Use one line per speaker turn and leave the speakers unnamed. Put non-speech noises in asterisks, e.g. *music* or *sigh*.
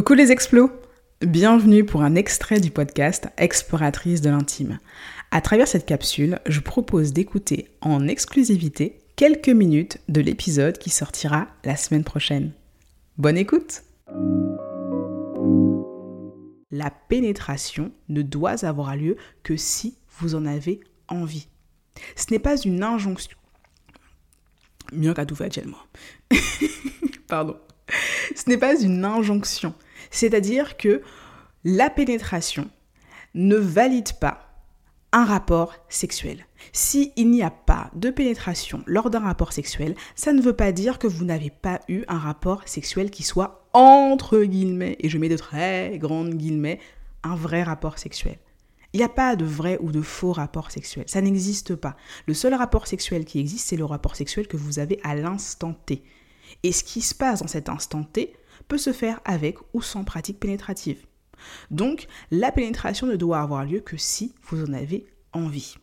Coucou les explos Bienvenue pour un extrait du podcast Exploratrice de l'intime. À travers cette capsule, je propose d'écouter en exclusivité quelques minutes de l'épisode qui sortira la semaine prochaine. Bonne écoute La pénétration ne doit avoir lieu que si vous en avez envie. Ce n'est pas une injonction. Mieux qu'à tout fait. *laughs* Pardon. Ce n'est pas une injonction. C'est-à-dire que la pénétration ne valide pas un rapport sexuel. S'il n'y a pas de pénétration lors d'un rapport sexuel, ça ne veut pas dire que vous n'avez pas eu un rapport sexuel qui soit entre guillemets, et je mets de très grandes guillemets, un vrai rapport sexuel. Il n'y a pas de vrai ou de faux rapport sexuel. Ça n'existe pas. Le seul rapport sexuel qui existe, c'est le rapport sexuel que vous avez à l'instant T. Et ce qui se passe dans cet instant T peut se faire avec ou sans pratique pénétrative. Donc, la pénétration ne doit avoir lieu que si vous en avez envie.